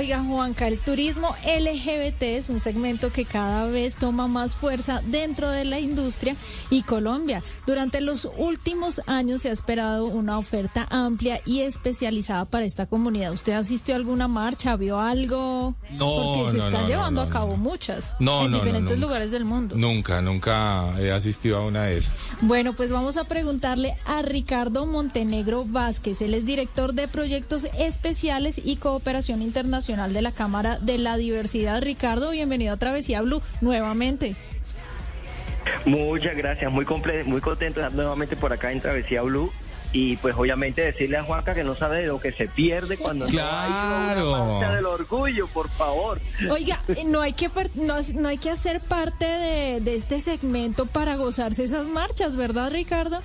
Oiga, Juanca, el turismo LGBT es un segmento que cada vez toma más fuerza dentro de la industria y Colombia. Durante los últimos años se ha esperado una oferta amplia y especializada para esta comunidad. ¿Usted asistió a alguna marcha? ¿Vio algo? No, Porque se no, están no, llevando no, a cabo muchas No, en diferentes nunca. lugares del mundo. Nunca, nunca he asistido a una de esas. Bueno, pues vamos a preguntarle a Ricardo Montenegro Vázquez. Él es director de proyectos especiales y cooperación internacional de la Cámara de la Diversidad. Ricardo, bienvenido a Travesía Blue nuevamente. Muchas gracias, muy comple muy contento de estar nuevamente por acá en Travesía Blue. Y pues obviamente decirle a Juanca que no sabe de lo que se pierde cuando no ha ido a Claro. una del orgullo, por favor. Oiga, eh, no hay que no, no hay que hacer parte de, de este segmento para gozarse esas marchas, ¿verdad, Ricardo?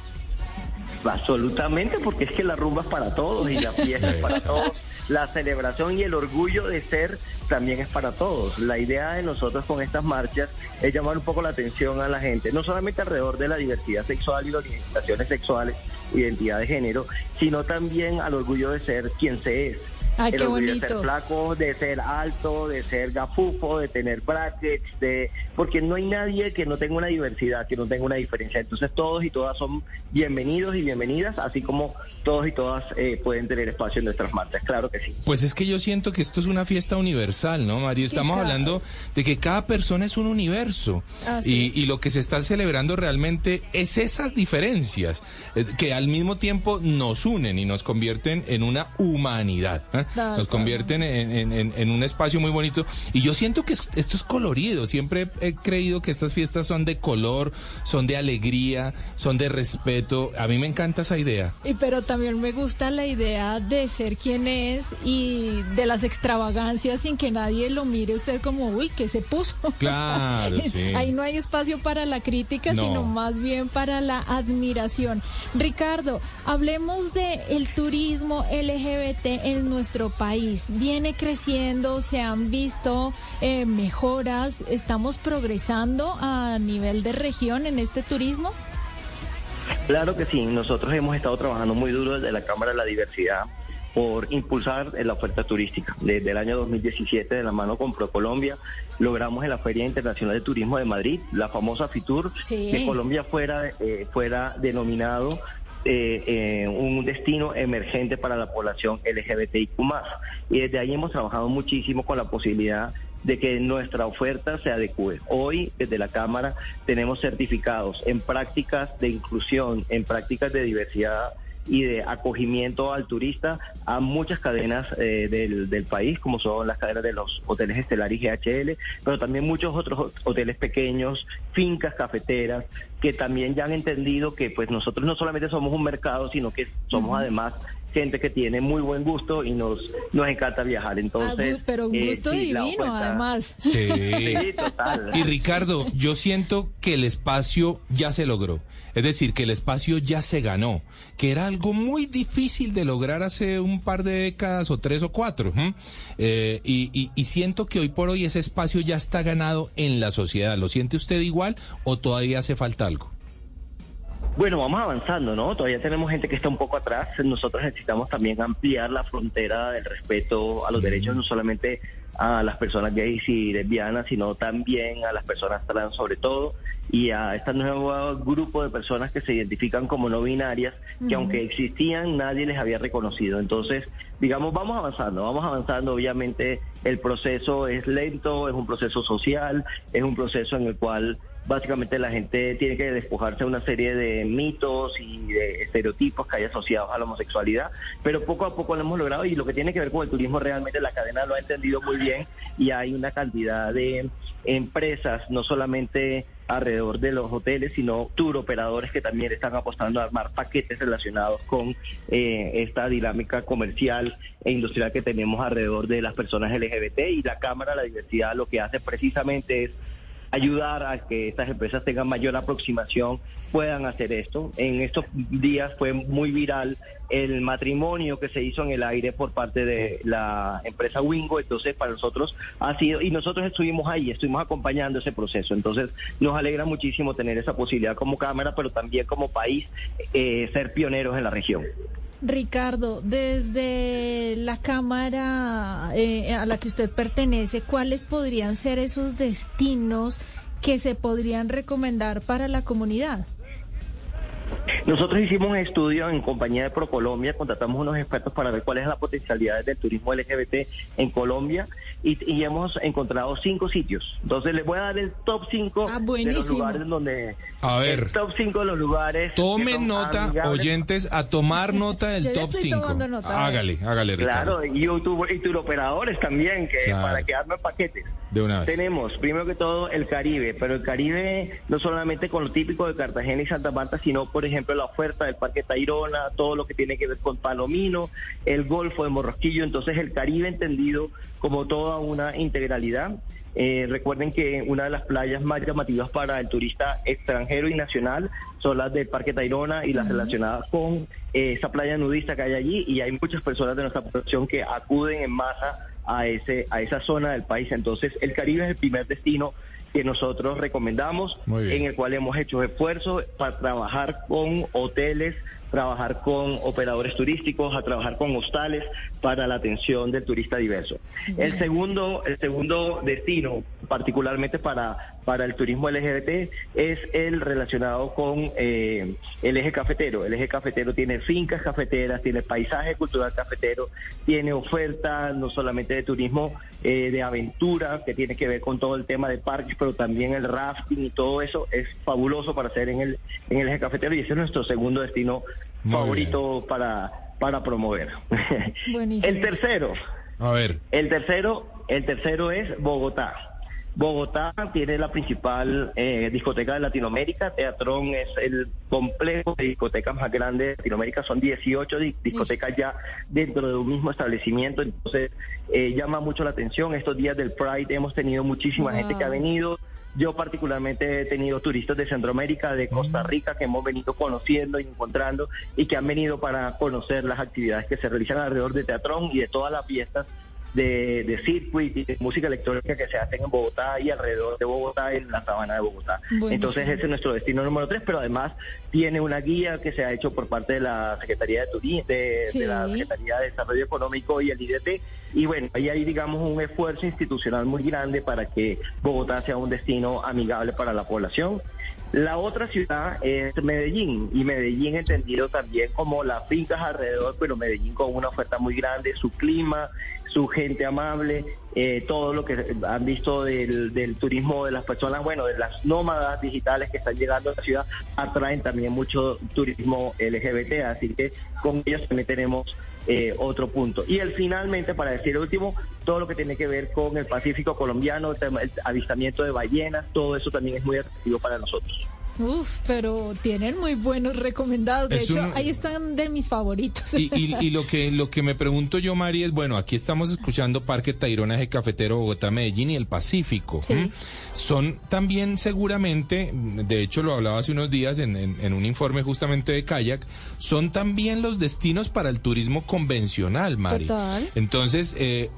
Absolutamente, porque es que la rumba es para todos y la fiesta es para todos. La celebración y el orgullo de ser también es para todos. La idea de nosotros con estas marchas es llamar un poco la atención a la gente, no solamente alrededor de la diversidad sexual y las orientaciones sexuales, identidad de género, sino también al orgullo de ser quien se es. Ay, el qué orgullo de ser bonito. flaco, de ser alto, de ser gafufo, de tener brackets, de porque no hay nadie que no tenga una diversidad, que no tenga una diferencia. Entonces todos y todas son bienvenidos y bienvenidas, así como todos y todas eh, pueden tener espacio en nuestras marchas. Claro que sí. Pues es que yo siento que esto es una fiesta universal, ¿no, María? Estamos claro. hablando de que cada persona es un universo. Y, y lo que se está celebrando realmente es esas diferencias eh, que al mismo tiempo nos unen y nos convierten en una humanidad. ¿eh? Nos convierten en, en- en- en un espacio muy bonito. Y yo siento que es- esto es colorido. Siempre he creído que estas fiestas son de color, son de alegría, son de respeto. A mí me encanta esa idea. Y pero también me gusta la idea de ser quien es y de las extravagancias sin que nadie lo mire usted como, uy, que se puso. Claro, sí. Ahí no hay espacio para la crítica, No. sino más bien para la admiración. Ricardo, hablemos de el turismo LGBT en nuestro país. Viene creciendo, se han visto eh, mejoras, estamos progresando a nivel de región en este turismo. Claro que sí, nosotros hemos estado trabajando muy duro desde la Cámara de la Diversidad por impulsar la oferta turística. Desde el año 2017, de la mano con ProColombia, logramos en la Feria Internacional de Turismo de Madrid, la famosa FITUR, Sí. que Colombia fuera, eh, fuera denominado eh, eh, un destino emergente para la población LGBTIQ+. Y desde ahí hemos trabajado muchísimo con la posibilidad de que nuestra oferta se adecue. Hoy, desde la Cámara, tenemos certificados en prácticas de inclusión, en prácticas de diversidad y de acogimiento al turista a muchas cadenas eh, del, del país, como son las cadenas de los hoteles Estelar y GHL, pero también muchos otros hot- hoteles pequeños, fincas cafeteras, que también ya han entendido que pues nosotros no solamente somos un mercado, sino que somos además gente que tiene muy buen gusto y nos, nos encanta viajar. Entonces, Ah, pero un eh, gusto sí, divino, además. Sí. Sí, total. Y Ricardo, yo siento que el espacio ya se logró. Es decir, que el espacio ya se ganó, que era algo muy difícil de lograr hace un par de décadas o tres o cuatro. Eh, y, y- y siento que hoy por hoy ese espacio ya está ganado en la sociedad. ¿Lo siente usted igual o todavía hace falta algo? Bueno, vamos avanzando, ¿no? Todavía tenemos gente que está un poco atrás. Nosotros necesitamos también ampliar la frontera del respeto a los derechos, no solamente a las personas gays y lesbianas, sino también a las personas trans sobre todo, y a este nuevo grupo de personas que se identifican como no binarias, que aunque existían, nadie les había reconocido. Entonces, digamos, vamos avanzando, vamos avanzando. Obviamente el proceso es lento, es un proceso social, es un proceso en el cual básicamente la gente tiene que despojarse de una serie de mitos y de estereotipos que hay asociados a la homosexualidad, pero poco a poco lo hemos logrado y lo que tiene que ver con el turismo realmente la cadena lo ha entendido muy bien y hay una cantidad de empresas, no solamente alrededor de los hoteles, sino tour operadores que también están apostando a armar paquetes relacionados con eh, esta dinámica comercial e industrial que tenemos alrededor de las personas LGBT y la Cámara de la Diversidad lo que hace precisamente es ayudar a que estas empresas tengan mayor aproximación, puedan hacer esto. En estos días fue muy viral el matrimonio que se hizo en el aire por parte de la empresa Wingo, entonces para nosotros ha sido, y nosotros estuvimos ahí, estuvimos acompañando ese proceso, entonces nos alegra muchísimo tener esa posibilidad como Cámara, pero también como país eh, ser pioneros en la región. Ricardo, desde la Cámara eh, a la que usted pertenece, ¿cuáles podrían ser esos destinos que se podrían recomendar para la comunidad? Nosotros hicimos un estudio en compañía de ProColombia, contratamos unos expertos para ver cuál es la potencialidad del turismo LGBT en Colombia y, hemos encontrado cinco sitios. Entonces les voy a dar el top cinco ah, de los lugares donde... A ver. El top cinco de los lugares... Tomen nota, oyentes, a tomar nota del top cinco. Hágale, hágale, Ricardo. Claro, y, YouTube, y operadores también, que para que armen paquetes. De una vez. Tenemos, primero que todo, el Caribe, pero el Caribe no solamente con lo típico de Cartagena y Santa Marta, sino, por ejemplo, la oferta del Parque Tayrona, todo lo que tiene que ver con Palomino, el Golfo de Morrosquillo, entonces el Caribe entendido como toda una integralidad. Eh, recuerden que una de las playas más llamativas para el turista extranjero y nacional son las del Parque Tayrona y las relacionadas con eh, esa playa nudista que hay allí y hay muchas personas de nuestra población que acuden en masa a, ese, a esa zona del país. Entonces, el Caribe es el primer destino que nosotros recomendamos, en el cual hemos hecho esfuerzos para trabajar con hoteles, trabajar con operadores turísticos, a trabajar con hostales para la atención del turista diverso. El segundo, el segundo destino, particularmente para, para el turismo LGBT, es el relacionado con eh, el eje cafetero. El eje cafetero tiene fincas cafeteras, tiene paisaje cultural cafetero, tiene oferta no solamente de turismo eh, de aventura, que tiene que ver con todo el tema de parques, pero también el rafting y todo eso es fabuloso para hacer en el, en el eje cafetero y ese es nuestro segundo destino favorito para, para promover. el tercero. A ver. El tercero, el tercero es Bogotá. Bogotá tiene la principal eh, discoteca de Latinoamérica. Teatrón es el complejo de discotecas más grande de Latinoamérica. Son 18 discotecas ya dentro de un mismo establecimiento. Entonces, eh, llama mucho la atención. Estos días del Pride hemos tenido muchísima gente que ha venido. Yo particularmente he tenido turistas de Centroamérica, de Costa Rica, que hemos venido conociendo y encontrando y que han venido para conocer las actividades que se realizan alrededor de Teatrón y de todas las fiestas de, de circuit y de música electrónica que se hacen en Bogotá y alrededor de Bogotá, en la sabana de Bogotá. Entonces ese es nuestro destino número tres, pero además tiene una guía que se ha hecho por parte de la Secretaría de Turismo, de, la Secretaría de Desarrollo Económico y el IDT. Y bueno, ahí hay, digamos, un esfuerzo institucional muy grande para que Bogotá sea un destino amigable para la población. La otra ciudad es Medellín, y Medellín entendido también como las fincas alrededor, pero Medellín con una oferta muy grande, su clima, su gente amable, eh, todo lo que han visto del, turismo de las personas, bueno, de las nómadas digitales que están llegando a la ciudad, atraen también mucho turismo LGBT, así que con ellos también tenemos eh, otro punto. Y el finalmente, para decir último, todo lo que tiene que ver con el Pacífico colombiano, el avistamiento de ballenas, todo eso también es muy atractivo para nosotros. Uf, pero tienen muy buenos recomendados. De hecho, ahí están de mis favoritos. Y, y, lo que lo que me pregunto yo, Mari, es, bueno, aquí estamos escuchando Parque Tayrona, Eje Cafetero, Bogotá, Medellín y el Pacífico. Son también seguramente, de hecho lo hablaba hace unos días en, en, un informe justamente de Kayak, son también los destinos para el turismo convencional, Mari. Total. Entonces, eh,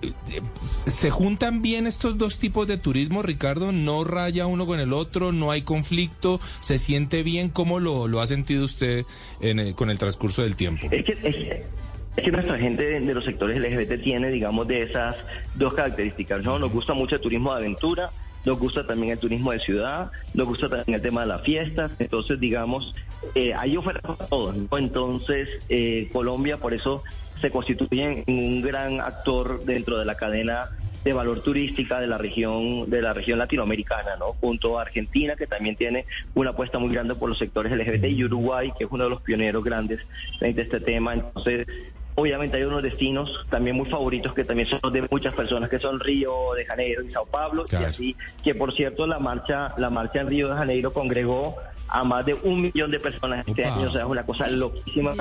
¿se juntan bien estos dos tipos de turismo, Ricardo? ¿No raya uno con el otro? ¿No hay conflicto? ¿Se siente bien? ¿Cómo lo, lo ha sentido usted en con el transcurso del tiempo? Es que, es, que nuestra gente de, los sectores LGBT tiene, digamos, de esas dos características. ¿no? Nos gusta mucho el turismo de aventura, nos gusta también el turismo de ciudad, nos gusta también el tema de las fiestas, entonces digamos, eh, hay ofertas para todos, Entonces, eh, Colombia por eso se constituye en un gran actor dentro de la cadena de valor turística de la región de la región latinoamericana, ¿no? Junto a Argentina que también tiene una apuesta muy grande por los sectores LGBT y Uruguay que es uno de los pioneros grandes de este tema. Entonces, obviamente hay unos destinos también muy favoritos que también son de muchas personas que son Río de Janeiro y Sao Paulo y así que por cierto la marcha la marcha en Río de Janeiro congregó a más de un millón de personas este año, o sea, es una cosa loquísima.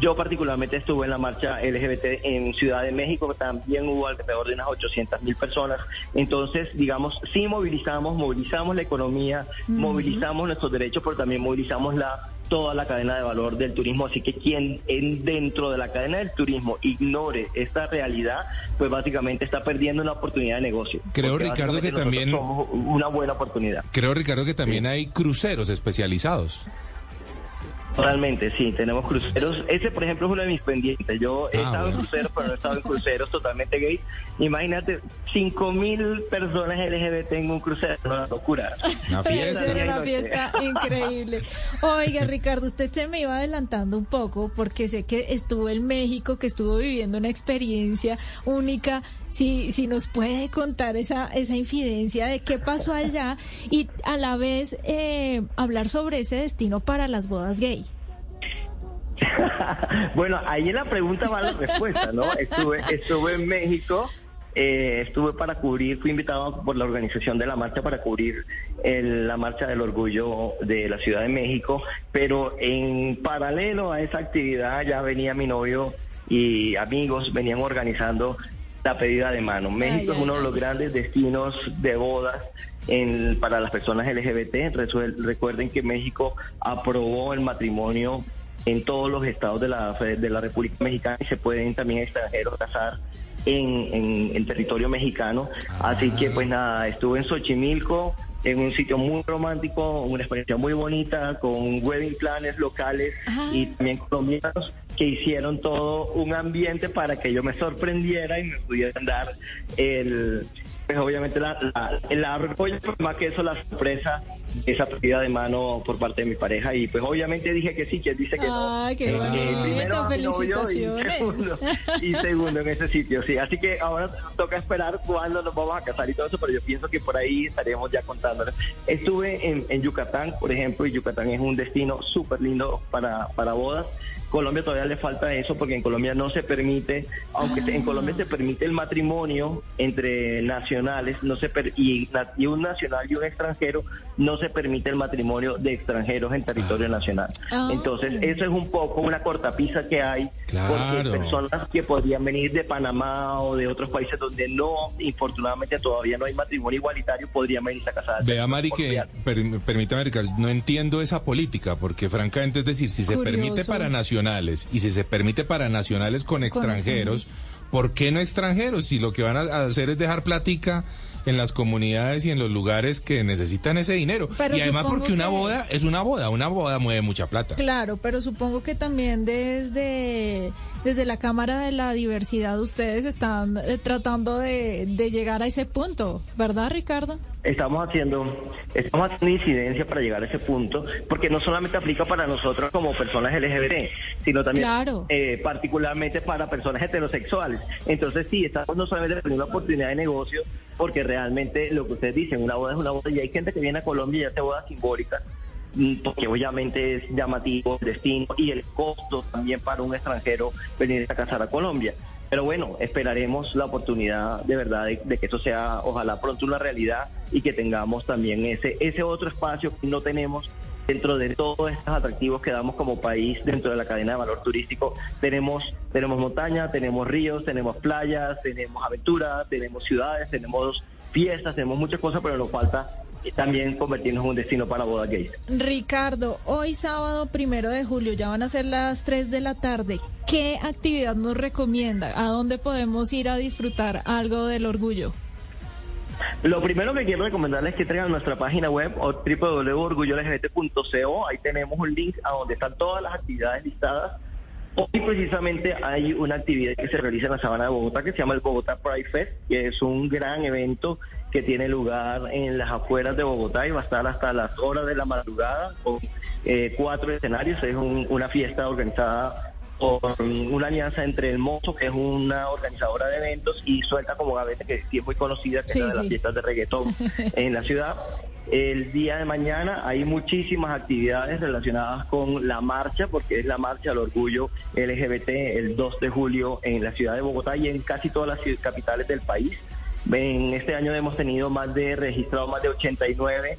Yo particularmente estuve en la marcha LGBT en Ciudad de México, también hubo alrededor de unas 800 mil personas. Entonces, digamos, sí movilizamos, movilizamos la economía, movilizamos nuestros derechos, pero también movilizamos la toda la cadena de valor del turismo. Así que quien en, dentro de la cadena del turismo ignore esta realidad, pues básicamente está perdiendo una oportunidad de negocio. Creo, Ricardo, que también... una buena oportunidad. Creo, Ricardo, que también hay cruceros especializados. Totalmente, sí, tenemos cruceros. Ese, por ejemplo, es uno de mis pendientes. Yo he Ah, estado en cruceros, pero no he estado en cruceros totalmente gay. Imagínate, 5 mil personas LGBT en un crucero, una locura. Una fiesta. una fiesta increíble. Oiga, Ricardo, usted se me iba adelantando un poco porque sé que estuvo en México, que estuvo viviendo una experiencia única. Si, si nos puede contar esa, esa infidencia de qué pasó allá y a la vez eh, hablar sobre ese destino para las bodas gay. bueno, ahí en la pregunta va la respuesta, ¿no? Estuve, estuve en México, eh, estuve para cubrir, fui invitado por la organización de la marcha para cubrir el- la marcha del orgullo de la Ciudad de México, pero en paralelo a esa actividad ya venía mi novio y amigos, venían organizando la pedida de mano. México Ay, es uno ay, de los ay. grandes destinos de bodas en- para las personas LGBT. Resuel- Recuerden que México aprobó el matrimonio en todos los estados de la, de la República Mexicana y se pueden también extranjeros casar en, en- en territorio mexicano. Así que pues nada, estuve en Xochimilco, en un sitio muy romántico, una experiencia muy bonita, con wedding planners locales y también colombianos que hicieron todo un ambiente para que yo me sorprendiera y me pudieran dar el, pues obviamente la, la, la argolla, pero más que eso la sorpresa esa pedida de mano por parte de mi pareja y pues obviamente dije que sí, que dice que no. Ay, qué Eh, primero novio y felicitaciones. segundo, y segundo en ese sitio, sí. Así que ahora toca esperar cuándo nos vamos a casar y todo eso, pero yo pienso que por ahí estaremos ya contándoles. Estuve en, en Yucatán, por ejemplo, y Yucatán es un destino súper lindo para, para bodas. Colombia todavía le falta eso porque en Colombia no se permite, aunque se- en Colombia se permite el matrimonio entre nacionales, no se per- y, y un nacional y un extranjero, no se permite el matrimonio de extranjeros en territorio nacional. Ah. Entonces, eso es un poco una cortapisa que hay Claro. porque personas que podrían venir de Panamá o de otros países donde no, infortunadamente todavía no hay matrimonio igualitario, podrían venirse a casar. Vea, Mari, que per- permítame, Ricardo, no entiendo esa política, porque francamente, es decir, si se permite para nacionales y si se permite para nacionales con extranjeros, ¿por qué no extranjeros? Si lo que van a hacer es dejar platica en las comunidades y en los lugares que necesitan ese dinero. Pero y además porque una boda es una boda, una boda mueve mucha plata. Claro, pero supongo que también desde, desde la Cámara de la Diversidad ustedes están eh, tratando de, de llegar a ese punto, ¿verdad, Ricardo? Estamos haciendo, estamos haciendo incidencia para llegar a ese punto, porque no solamente aplica para nosotros como personas LGBT, sino también Claro. eh, particularmente para personas heterosexuales. Entonces sí, estamos no solamente teniendo una oportunidad de negocio, porque realmente lo que ustedes dicen, una boda es una boda y hay gente que viene a Colombia y hace bodas simbólicas porque obviamente es llamativo el destino y el costo también para un extranjero venir a casar a Colombia. Pero bueno, esperaremos la oportunidad de verdad de, de que eso sea, ojalá pronto una realidad y que tengamos también ese, ese otro espacio que no tenemos dentro de todos estos atractivos que damos como país dentro de la cadena de valor turístico. Tenemos, tenemos montaña, tenemos ríos, tenemos playas, tenemos aventura, tenemos ciudades, tenemos fiestas, tenemos muchas cosas, pero nos falta eh, también convertirnos en un destino para bodas gays. Ricardo, hoy sábado primero de julio ya van a ser las 3 de la tarde. ¿Qué actividad nos recomienda? ¿A dónde podemos ir a disfrutar algo del orgullo? Lo primero que quiero recomendarles es que a nuestra página web o www.orgullolgbt.co. Ahí tenemos un link a donde están todas las actividades listadas. Hoy precisamente hay una actividad que se realiza en la Sabana de Bogotá que se llama el Bogotá Pride Fest, que es un gran evento que tiene lugar en las afueras de Bogotá y va a estar hasta las horas de la madrugada con eh, cuatro escenarios. Es un- una fiesta organizada por una alianza entre el Mozo, que es una organizadora de eventos, y Suelta como Gavete, que es muy conocida, que Sí, es una de las fiestas de reggaetón en la ciudad. El día de mañana hay muchísimas actividades relacionadas con la marcha, porque es la marcha del orgullo LGBT el 2 de julio en la ciudad de Bogotá y en casi todas las capitales del país. En este año hemos tenido más de registrado más de 89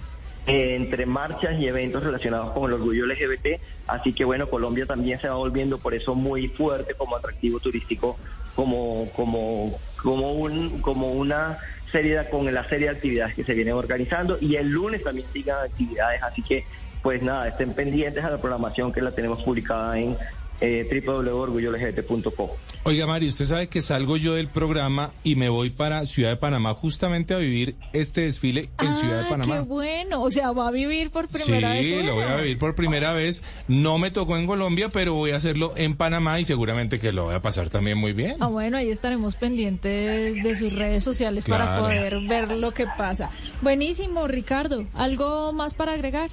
eh, entre marchas y eventos relacionados con el orgullo LGBT. Así que bueno, Colombia también se va volviendo por eso muy fuerte como atractivo turístico, como, como, como, un, como una serie con la serie de actividades que se vienen organizando. Y el lunes también sigan actividades, así que pues nada, estén pendientes a la programación que la tenemos publicada en eh, www.orgullolgbt.com. Oiga, Mari, usted sabe que salgo yo del programa y me voy para Ciudad de Panamá justamente a vivir este desfile en Ciudad de Panamá. qué bueno. O sea, va a vivir por primera vez. Sí, lo voy a vivir por primera vez. No me tocó en Colombia, pero voy a hacerlo en Panamá y seguramente que lo voy a pasar también muy bien. Ah, bueno, ahí estaremos pendientes de sus redes sociales para poder ver lo que pasa. Buenísimo, Ricardo. ¿Algo más para agregar?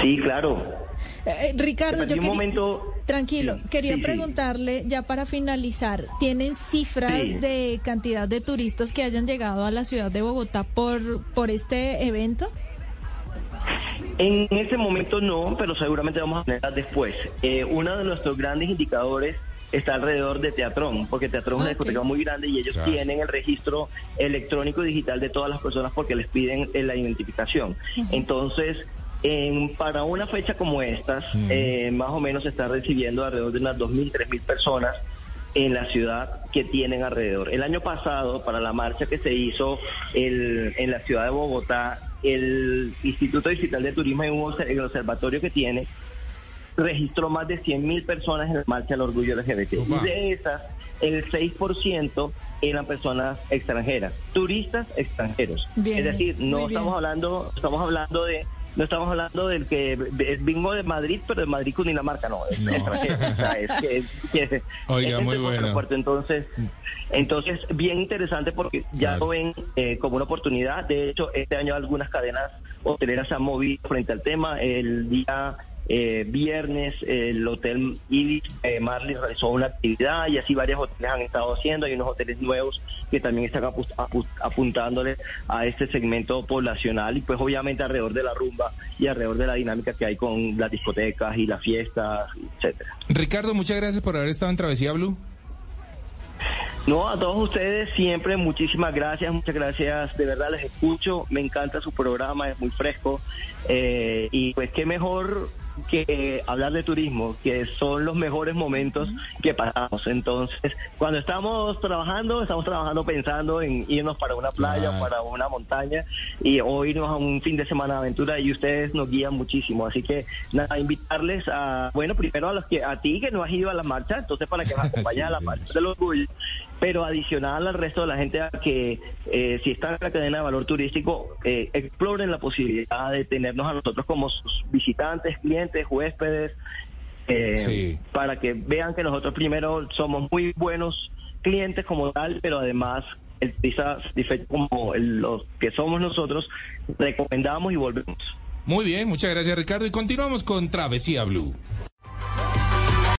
Sí, claro. Eh, Ricardo, yo un quería... momento. Tranquilo, Sí, quería sí, sí. preguntarle ya para finalizar, ¿tienen cifras Sí. de cantidad de turistas que hayan llegado a la ciudad de Bogotá por, por este evento? En este momento no, pero seguramente vamos a tenerlas después. Eh, uno de nuestros grandes indicadores está alrededor de Teatrón, porque Teatrón es una discoteca muy grande y ellos Claro. tienen el registro electrónico y digital de todas las personas porque les piden eh, la identificación. Entonces, en- para una fecha como estas, eh, más o menos se está recibiendo alrededor de unas 2.000, 3.000 personas en la ciudad que tienen alrededor. El año pasado, para la marcha que se hizo el- en la ciudad de Bogotá, el Instituto Digital de Turismo en un obser- el observatorio que tiene registró más de 100.000 personas en la marcha del orgullo LGBT. Opa. Y de esas, el 6% eran personas extranjeras, turistas extranjeros. Bien, es decir, no estamos hablando, estamos hablando de no estamos hablando del que es bingo de Madrid, pero de Madrid Cundinamarca, no, es No. Oiga, muy bueno. Entonces, entonces, bien interesante porque ya Claro. lo ven eh, como una oportunidad. De hecho, este año algunas cadenas hoteleras se han movido frente al tema. El día eh, viernes el Hotel Ibis eh, Marley realizó una actividad y así varios hoteles han estado haciendo. Hay unos hoteles nuevos que también están apu- apu- apuntándole a este segmento poblacional y pues obviamente alrededor de la rumba y alrededor de la dinámica que hay con las discotecas y las fiestas, etcétera. Ricardo, muchas gracias por haber estado en Travesía Blue. No, a todos ustedes siempre muchísimas gracias, muchas gracias, de verdad les escucho, me encanta su programa, es muy fresco eh, y pues qué mejor que hablar de turismo, que son los mejores momentos que pasamos. Entonces, cuando estamos trabajando, estamos trabajando pensando en irnos para una playa o para una montaña y o irnos a un fin de semana de aventura y ustedes nos guían muchísimo. Así que nada, invitarles a, bueno, primero a los que a ti que no has ido a la marcha, entonces para que nos acompañes Sí, a la sí. marcha del orgullo, pero adicional al resto de la gente a que eh, si están en la cadena de valor turístico, eh, exploren la posibilidad de tenernos a nosotros como sus visitantes, clientes, huéspedes, eh, Sí. para que vean que nosotros primero somos muy buenos clientes como tal, pero además el como el- los que somos nosotros, recomendamos y volvemos. Muy bien, muchas gracias Ricardo y continuamos con Travesía Blue.